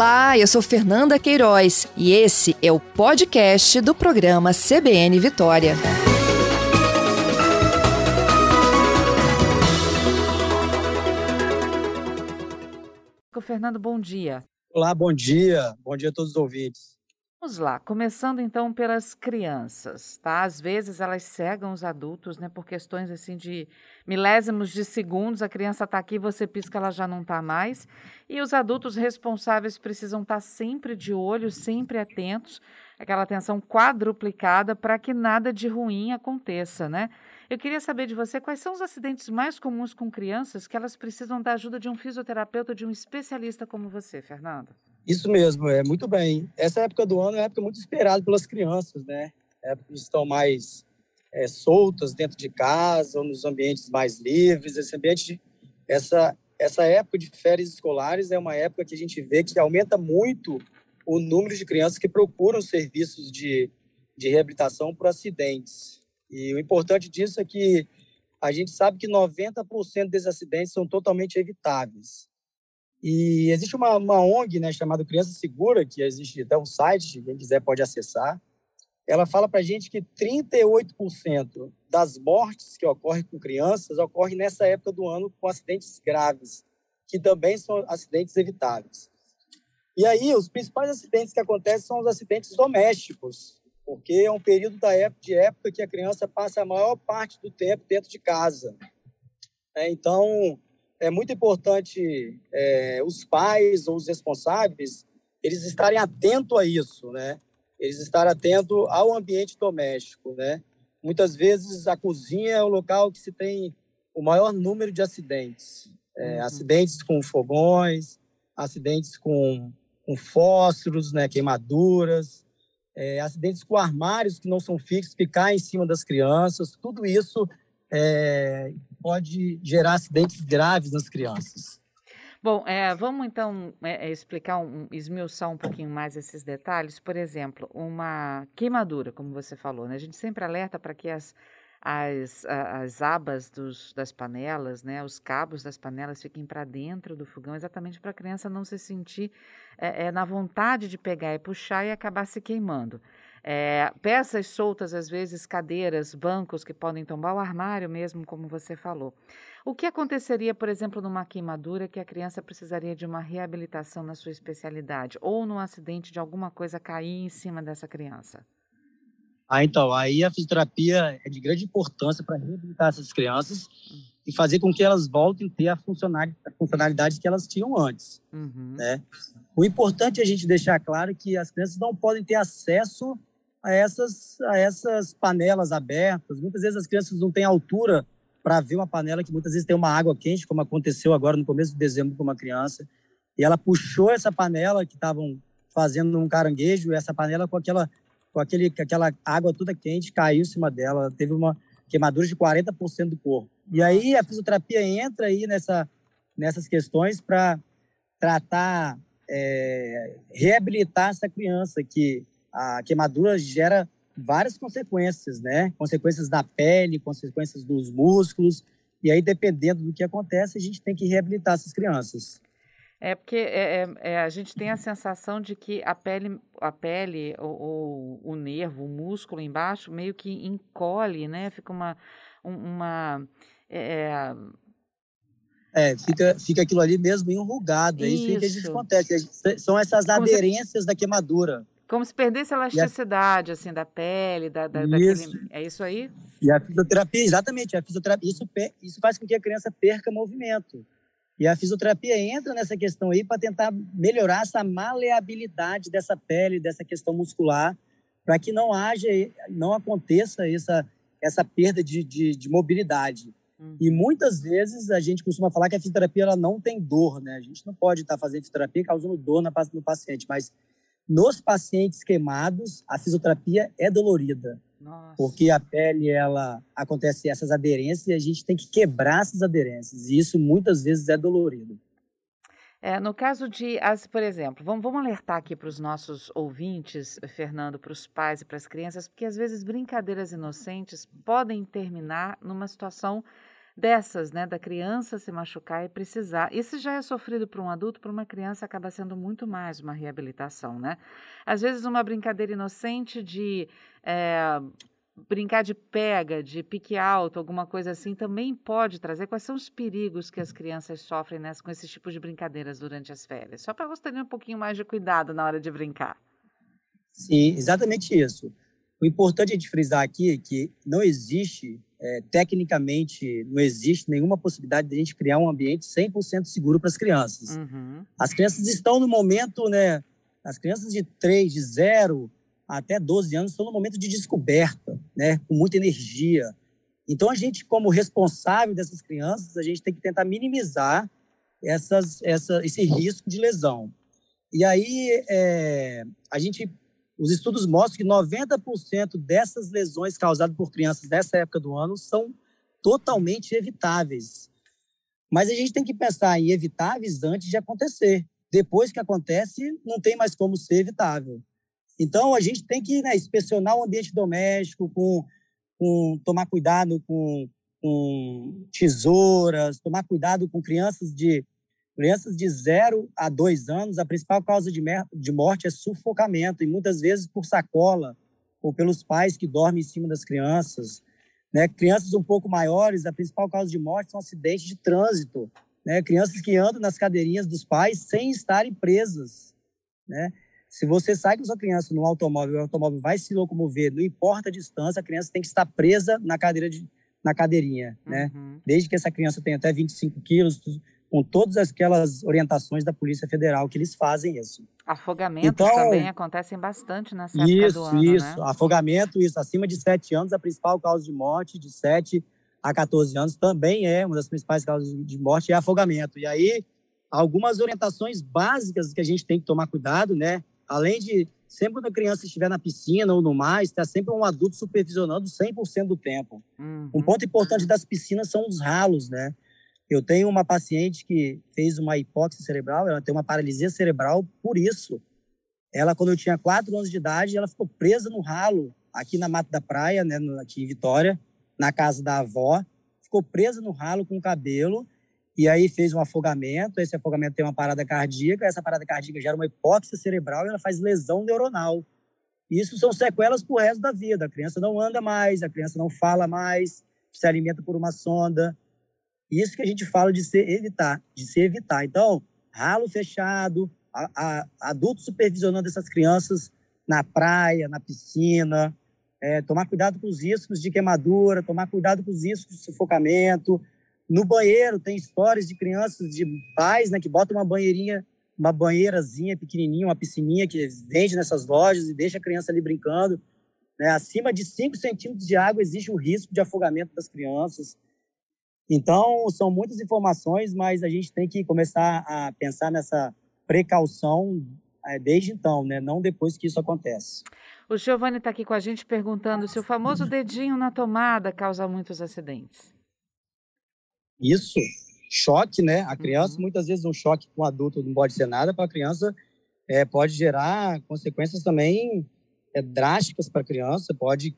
Olá, eu sou Fernanda Queiroz e esse é o podcast do programa CBN Vitória. Fernando, bom dia. Olá, bom dia. Bom dia a todos os ouvintes. Vamos lá, começando então pelas crianças, tá? Às vezes elas cegam os adultos, né, por questões assim de milésimos de segundos, a criança está aqui, você pisca, ela já não está mais. E os adultos responsáveis precisam estar tá sempre de olho, sempre atentos, aquela atenção quadruplicada para que nada de ruim aconteça, né? Eu queria saber de você quais são os acidentes mais comuns com crianças que elas precisam da ajuda de um fisioterapeuta, de um especialista como você, Fernando. Isso mesmo, é muito bem. Essa época do ano é uma época muito esperada pelas crianças, né? É época que estão mais é, soltas dentro de casa ou nos ambientes mais livres. Esse ambiente, essa essa época de férias escolares é uma época que a gente vê que aumenta muito o número de crianças que procuram serviços de, de reabilitação por acidentes. E o importante disso é que a gente sabe que 90% desses acidentes são totalmente evitáveis. E existe uma, uma ONG né, chamada Criança Segura, que existe até um site, quem quiser pode acessar. Ela fala para a gente que 38% das mortes que ocorrem com crianças ocorrem nessa época do ano com acidentes graves, que também são acidentes evitáveis. E aí, os principais acidentes que acontecem são os acidentes domésticos, porque é um período da época, de época que a criança passa a maior parte do tempo dentro de casa. É, então, é muito importante é, os pais ou os responsáveis eles estarem atentos a isso, né? Eles estarem atentos ao ambiente doméstico, né? Muitas vezes a cozinha é o local que se tem o maior número de acidentes. É, uhum. Acidentes com fogões, acidentes com, com fósforos, né? queimaduras, é, acidentes com armários que não são fixos, ficar em cima das crianças, tudo isso é, pode gerar acidentes graves nas crianças. Bom, é, vamos então é, explicar, um, esmiuçar um pouquinho mais esses detalhes. Por exemplo, uma queimadura, como você falou, né? A gente sempre alerta para que as, as, as abas dos, das panelas, né, os cabos das panelas fiquem para dentro do fogão, exatamente para a criança não se sentir é, na vontade de pegar e puxar e acabar se queimando. É, peças soltas, às vezes cadeiras, bancos que podem tombar o armário mesmo, como você falou. O que aconteceria, por exemplo, numa queimadura que a criança precisaria de uma reabilitação na sua especialidade ou num acidente de alguma coisa cair em cima dessa criança? Ah, então, aí a fisioterapia é de grande importância para reabilitar essas crianças hum. e fazer com que elas voltem a ter a funcionalidade que elas tinham antes, uhum. né? O importante é a gente deixar claro que as crianças não podem ter acesso a essas, a essas panelas abertas. Muitas vezes as crianças não têm altura para ver uma panela que muitas vezes tem uma água quente, como aconteceu agora no começo de dezembro com uma criança. E ela puxou essa panela que estavam fazendo um caranguejo, e essa panela com aquela com aquele aquela água toda quente caiu em cima dela, ela teve uma queimadura de 40% do corpo. E aí a fisioterapia entra aí nessa nessas questões para tratar é, reabilitar essa criança que a queimadura gera várias consequências, né? Consequências da pele, consequências dos músculos. E aí, dependendo do que acontece, a gente tem que reabilitar essas crianças. É porque é, é, é, a gente tem a sensação de que a pele, a pele ou, ou, o nervo, o músculo embaixo, meio que encolhe, né? Fica uma. uma é, é, fica, fica aquilo ali mesmo enrugado. É isso, isso que a gente acontece. São essas aderências da queimadura. Como se perdesse a elasticidade, a... assim, da pele, da, da isso. Daquele... É isso aí? E a fisioterapia, exatamente. A fisioterapia, isso, isso faz com que a criança perca movimento. E a fisioterapia entra nessa questão aí para tentar melhorar essa maleabilidade dessa pele, dessa questão muscular, para que não haja, não aconteça essa, essa perda de, de, de mobilidade. Uhum. E muitas vezes a gente costuma falar que a fisioterapia ela não tem dor, né? A gente não pode estar tá fazendo fisioterapia causando dor no paciente, mas nos pacientes queimados, a fisioterapia é dolorida. Nossa. Porque a pele, ela acontece essas aderências e a gente tem que quebrar essas aderências. E isso muitas vezes é dolorido. É, no caso de, as, por exemplo, vamos, vamos alertar aqui para os nossos ouvintes, Fernando, para os pais e para as crianças, porque às vezes brincadeiras inocentes podem terminar numa situação dessas, né, da criança se machucar e precisar. Isso já é sofrido por um adulto, para uma criança acaba sendo muito mais uma reabilitação, né? Às vezes uma brincadeira inocente de é, brincar de pega, de pique alto, alguma coisa assim, também pode trazer. Quais são os perigos que as crianças sofrem nessa, com esse tipo de brincadeiras durante as férias? Só para você ter um pouquinho mais de cuidado na hora de brincar. Sim, exatamente isso. O importante é de frisar aqui é que não existe é, tecnicamente não existe nenhuma possibilidade de a gente criar um ambiente 100% seguro para as crianças. Uhum. As crianças estão no momento, né? As crianças de 3, de 0 até 12 anos estão no momento de descoberta, né? Com muita energia. Então, a gente, como responsável dessas crianças, a gente tem que tentar minimizar essas, essa, esse risco de lesão. E aí, é, a gente os estudos mostram que 90% dessas lesões causadas por crianças nessa época do ano são totalmente evitáveis. Mas a gente tem que pensar em evitáveis antes de acontecer. Depois que acontece, não tem mais como ser evitável. Então, a gente tem que né, inspecionar o ambiente doméstico, com, com tomar cuidado com, com tesouras, tomar cuidado com crianças de Crianças de 0 a 2 anos, a principal causa de, de morte é sufocamento, e muitas vezes por sacola ou pelos pais que dormem em cima das crianças. Né? Crianças um pouco maiores, a principal causa de morte são acidentes de trânsito. Né? Crianças que andam nas cadeirinhas dos pais sem estarem presas. Né? Se você sai com sua criança no automóvel, o automóvel vai se locomover, não importa a distância, a criança tem que estar presa na cadeira de, na cadeirinha, né? Uhum. Desde que essa criança tenha até 25 quilos, com todas aquelas orientações da Polícia Federal que eles fazem isso. Afogamentos então, também acontecem bastante nessa época isso, do ano, Isso, né? afogamento, isso, acima de 7 anos, a principal causa de morte, de 7 a 14 anos, também é uma das principais causas de morte, é afogamento. E aí, algumas orientações básicas que a gente tem que tomar cuidado, né? Além de, sempre quando a criança estiver na piscina ou no mar, está sempre um adulto supervisionando 100% do tempo. Uhum. Um ponto importante das piscinas são os ralos, né? Eu tenho uma paciente que fez uma hipóxia cerebral, ela tem uma paralisia cerebral por isso. Ela, quando eu tinha quatro anos de idade, ela ficou presa no ralo, aqui na Mata da Praia, né, aqui em Vitória, na casa da avó. Ficou presa no ralo com o cabelo, e aí fez um afogamento. Esse afogamento tem uma parada cardíaca, essa parada cardíaca gera uma hipóxia cerebral e ela faz lesão neuronal. Isso são sequelas para o resto da vida. A criança não anda mais, a criança não fala mais, se alimenta por uma sonda, isso que a gente fala de se evitar, de se evitar. Então, ralo fechado, a, a, adultos supervisionando essas crianças na praia, na piscina, é, tomar cuidado com os riscos de queimadura, tomar cuidado com os riscos de sufocamento. No banheiro, tem histórias de crianças, de pais, né, que botam uma banheirinha, uma banheirazinha pequenininha, uma piscininha que vende nessas lojas e deixa a criança ali brincando. Né? Acima de 5 centímetros de água existe o risco de afogamento das crianças. Então, são muitas informações, mas a gente tem que começar a pensar nessa precaução é, desde então, né? não depois que isso acontece. O Giovanni está aqui com a gente perguntando se o famoso dedinho na tomada causa muitos acidentes. Isso, choque, né? A criança, uhum. muitas vezes, um choque com um adulto não pode ser nada, para a criança é, pode gerar consequências também é, drásticas para a criança, pode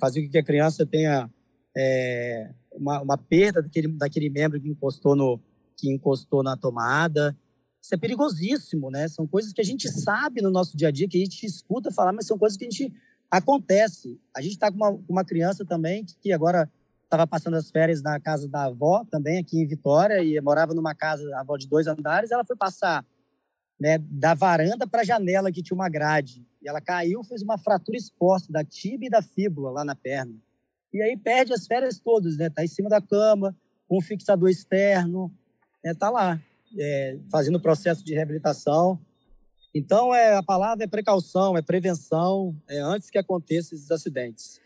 fazer com que a criança tenha é, uma, uma, perda daquele, daquele membro que encostou, no, que encostou na tomada. Isso é perigosíssimo, né? São coisas que a gente sabe no nosso dia a dia, que a gente escuta falar, mas são coisas que a gente acontece. A gente está com uma, uma criança também que agora estava passando as férias na casa da avó, também aqui em Vitória, e morava numa casa, a avó de dois andares. Ela foi passar né, da varanda para a janela, que tinha uma grade. E ela caiu, fez uma fratura exposta da tíbia e da fíbula lá na perna e aí perde as férias todas, né? Tá em cima da cama, com um fixador externo, né? Tá lá, é, fazendo o processo de reabilitação. Então, é, a palavra é precaução, é prevenção, é antes que aconteçam esses acidentes.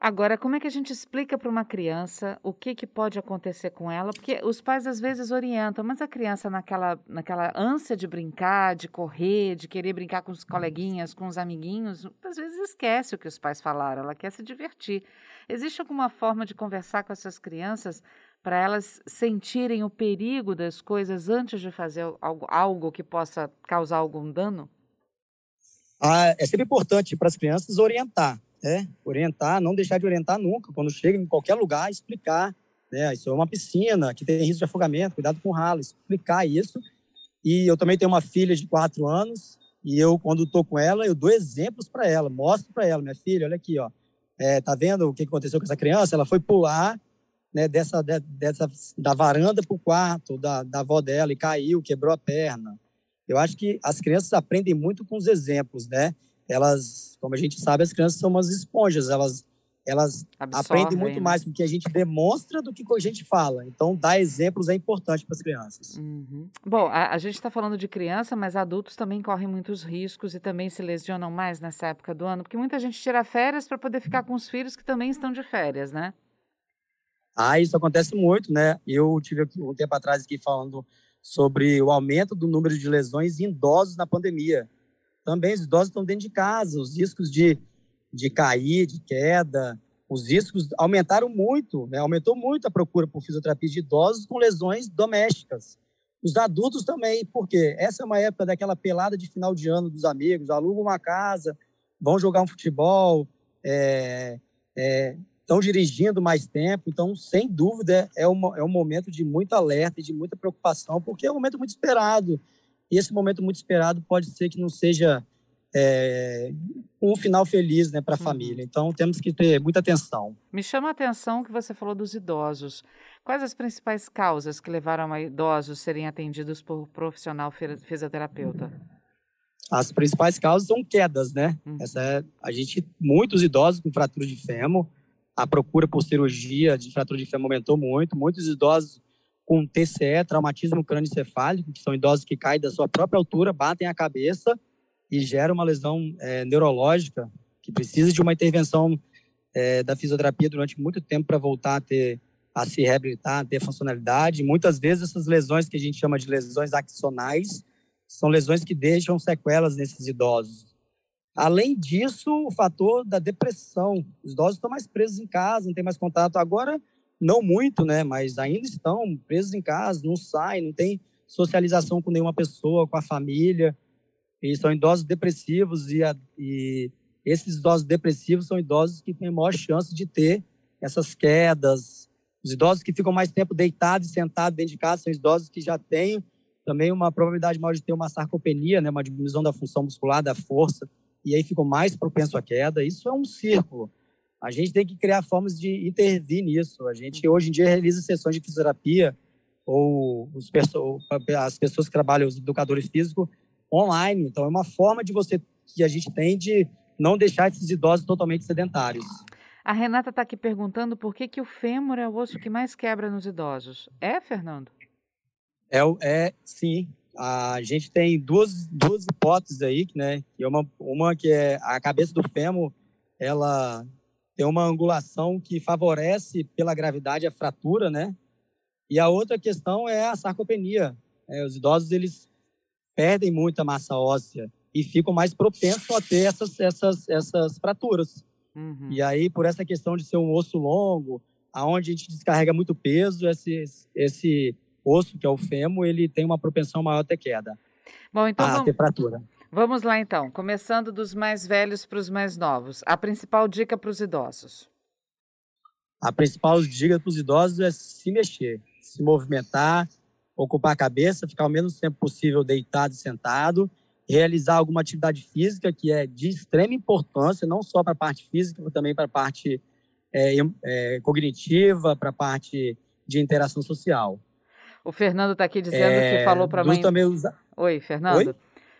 Agora, como é que a gente explica para uma criança o que, que pode acontecer com ela? Porque os pais às vezes orientam, mas a criança naquela, naquela ânsia de brincar, de correr, de querer brincar com os coleguinhas, com os amiguinhos, às vezes esquece o que os pais falaram, ela quer se divertir. Existe alguma forma de conversar com essas crianças para elas sentirem o perigo das coisas antes de fazer algo, algo que possa causar algum dano? Ah, é sempre importante para as crianças orientar, né? Orientar, não deixar de orientar nunca. Quando chega em qualquer lugar, explicar né? Isso é uma piscina que tem risco de afogamento, cuidado com ralo, explicar isso. E eu também tenho uma filha de quatro anos e eu, quando estou com ela, eu dou exemplos para ela, mostro para ela, minha filha, olha aqui, ó, é, tá vendo o que aconteceu com essa criança? Ela foi pular né, dessa, de, dessa da varanda para o quarto da, da avó dela e caiu, quebrou a perna. Eu acho que as crianças aprendem muito com os exemplos, né? Elas, como a gente sabe, as crianças são umas esponjas, elas elas Absorvem, aprendem muito né? mais com o que a gente demonstra do que com a gente fala. Então, dar exemplos é importante para as crianças. Uhum. Bom, a, a gente está falando de criança, mas adultos também correm muitos riscos e também se lesionam mais nessa época do ano, porque muita gente tira férias para poder ficar com os filhos que também estão de férias, né? Ah, isso acontece muito, né? Eu tive um tempo atrás aqui falando sobre o aumento do número de lesões em idosos na pandemia. Também os idosos estão dentro de casa, os riscos de, de cair, de queda, os riscos aumentaram muito, né? aumentou muito a procura por fisioterapia de idosos com lesões domésticas. Os adultos também, porque essa é uma época daquela pelada de final de ano dos amigos, alugam uma casa, vão jogar um futebol, é, é, estão dirigindo mais tempo, então, sem dúvida, é, uma, é um momento de muito alerta e de muita preocupação, porque é um momento muito esperado. E esse momento muito esperado pode ser que não seja é, um final feliz né, para a uhum. família. Então, temos que ter muita atenção. Me chama a atenção que você falou dos idosos. Quais as principais causas que levaram a idosos serem atendidos por profissional fisioterapeuta? As principais causas são quedas, né? Uhum. Essa é, a gente, muitos idosos com fratura de fêmur, a procura por cirurgia de fratura de fêmur aumentou muito. Muitos idosos com TCE, traumatismo crânioencefálico, que são idosos que caem da sua própria altura, batem a cabeça e geram uma lesão é, neurológica que precisa de uma intervenção é, da fisioterapia durante muito tempo para voltar a ter a se reabilitar, a ter funcionalidade. Muitas vezes essas lesões que a gente chama de lesões axonais são lesões que deixam sequelas nesses idosos. Além disso, o fator da depressão. Os idosos estão mais presos em casa, não tem mais contato. Agora, não muito, né? Mas ainda estão presos em casa, não saem, não tem socialização com nenhuma pessoa, com a família. E são idosos depressivos e, a, e esses idosos depressivos são idosos que têm maior chance de ter essas quedas. Os idosos que ficam mais tempo deitados e sentados dentro de casa são idosos que já têm também uma probabilidade maior de ter uma sarcopenia, né, uma diminuição da função muscular, da força e aí ficam mais propenso à queda. Isso é um círculo. A gente tem que criar formas de intervir nisso. A gente hoje em dia realiza sessões de fisioterapia ou os, as pessoas que trabalham, os educadores físicos, online. Então é uma forma de você que a gente tem de não deixar esses idosos totalmente sedentários. A Renata está aqui perguntando por que, que o fêmur é o osso que mais quebra nos idosos. É, Fernando? É, é sim a gente tem duas, duas hipóteses aí, né? Uma, uma que é a cabeça do fêmur, ela tem uma angulação que favorece pela gravidade a fratura, né? E a outra questão é a sarcopenia. É, os idosos eles perdem muita massa óssea e ficam mais propensos a ter essas, essas, essas fraturas. Uhum. E aí, por essa questão de ser um osso longo, aonde a gente descarrega muito peso, esse, esse osso, que é o fêmur, ele tem uma propensão maior a ter queda. Bom, então a vamos. Vamos lá então, começando dos mais velhos para os mais novos. A principal dica para os idosos? A principal dica para os idosos é se mexer, se movimentar, ocupar a cabeça, ficar o menos tempo possível deitado e sentado, realizar alguma atividade física que é de extrema importância, não só para a parte física, mas também para a parte é, é, cognitiva, para a parte de interação social. O Fernando está aqui dizendo é, que falou para a mãe. Também usa... Oi, Fernando. Oi?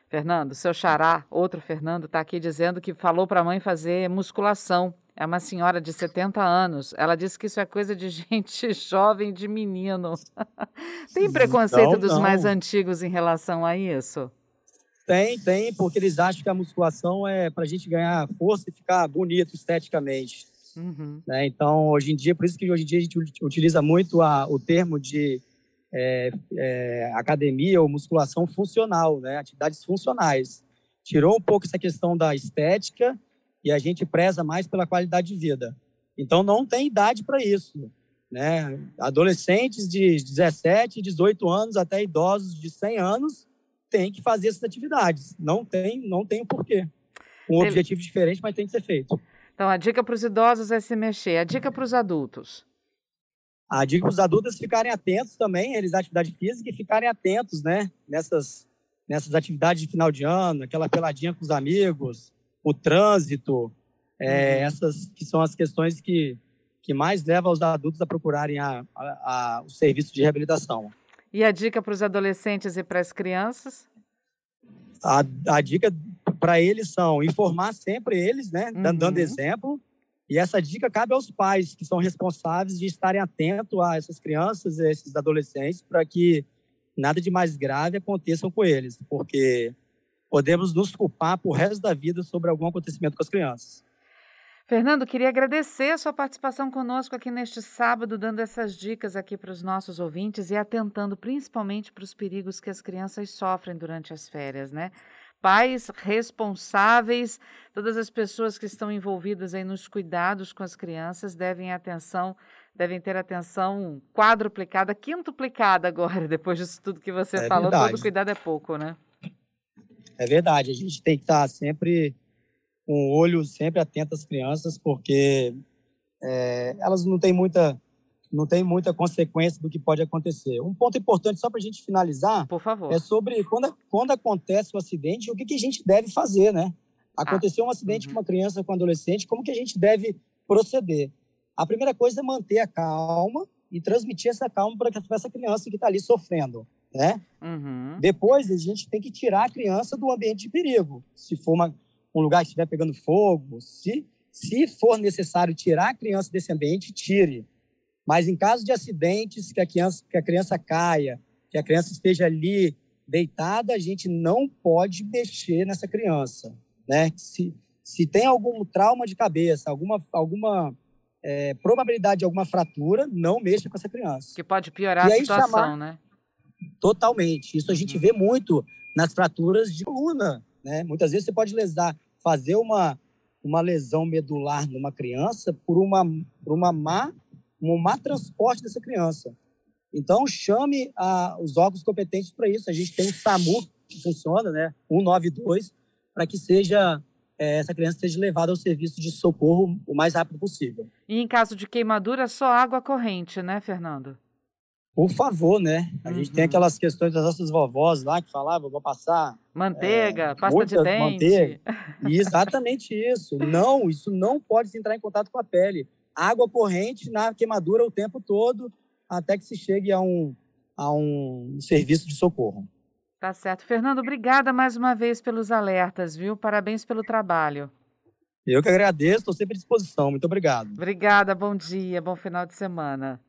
Fernando, seu xará, outro Fernando, está aqui dizendo que falou para a mãe fazer musculação. É uma senhora de 70 anos. Ela disse que isso é coisa de gente jovem, de menino. tem preconceito não, dos não. mais antigos em relação a isso? Tem, tem, porque eles acham que a musculação é para a gente ganhar força e ficar bonito esteticamente. Uhum. Né? Então, hoje em dia, por isso que hoje em dia a gente utiliza muito a, o termo de é, é, academia ou musculação funcional, né? atividades funcionais. Tirou um pouco essa questão da estética e a gente preza mais pela qualidade de vida. Então, não tem idade para isso. Né? Adolescentes de 17, 18 anos até idosos de 100 anos têm que fazer essas atividades. Não tem, não tem o porquê. Um objetivo diferente, mas tem que ser feito. Então, a dica para os idosos é se mexer. A dica para os adultos? A dica para os adultos ficarem atentos também, eles atividade física e ficarem atentos, né? Nessas, nessas atividades de final de ano, aquela peladinha com os amigos, o trânsito, é, uhum. essas que são as questões que, que mais levam os adultos a procurarem a, a, a, o serviço de reabilitação. E a dica para os adolescentes e para as crianças? A, a dica para eles são informar sempre eles, né? Uhum. Dando exemplo. E essa dica cabe aos pais, que são responsáveis de estarem atentos a essas crianças, a esses adolescentes, para que nada de mais grave aconteça com eles, porque podemos nos culpar por resto da vida sobre algum acontecimento com as crianças. Fernando, queria agradecer a sua participação conosco aqui neste sábado, dando essas dicas aqui para os nossos ouvintes e atentando principalmente para os perigos que as crianças sofrem durante as férias, né? Pais responsáveis, todas as pessoas que estão envolvidas aí nos cuidados com as crianças devem atenção, devem ter atenção quadruplicada, quintuplicada agora, depois disso tudo que você é falou. Verdade. Todo cuidado é pouco, né? É verdade, a gente tem que estar sempre com o olho sempre atento às crianças, porque é, elas não têm muita não tem muita consequência do que pode acontecer. Um ponto importante, só para a gente finalizar, Por favor. é sobre quando, quando acontece o um acidente, o que, que, a gente deve fazer, né? Aconteceu ah, um acidente uhum. com uma criança, com um adolescente, como que a gente deve proceder? A primeira coisa é manter a calma e transmitir essa calma para essa criança que está ali sofrendo, né? Uhum. Depois, a gente tem que tirar a criança do ambiente de perigo. Se for uma, um lugar que estiver pegando fogo, se, se for necessário tirar a criança desse ambiente, tire. Mas em caso de acidentes, que a criança, que a criança caia, que a criança esteja ali deitada, a gente não pode mexer nessa criança. Né? Se, se tem algum trauma de cabeça, alguma, alguma é, probabilidade de alguma fratura, não mexa com essa criança. Que pode piorar a situação, chamar... né? Totalmente. Isso a gente uhum. vê muito nas fraturas de coluna. Né? Muitas vezes você pode lesar, fazer uma, uma lesão medular numa criança por uma, por uma má, um má transporte dessa criança. Então, chame a, os órgãos competentes para isso. A gente tem o SAMU, que funciona, né? 192, para que seja é, essa criança seja levada ao serviço de socorro o mais rápido possível. E em caso de queimadura, só água corrente, né, Fernando? Por favor, né? A uhum. gente tem uhum. aquelas questões das nossas vovós lá que falavam, vou passar manteiga, é, pasta de dente. Manteiga. E exatamente isso. Não, isso não pode entrar em contato com a pele. Água corrente na queimadura o tempo todo até que se chegue a um, a um serviço de socorro. Tá certo. Fernando, obrigada mais uma vez pelos alertas, viu? Parabéns pelo trabalho. Eu que agradeço, estou sempre à disposição. Muito obrigado. Obrigada, bom dia, bom final de semana.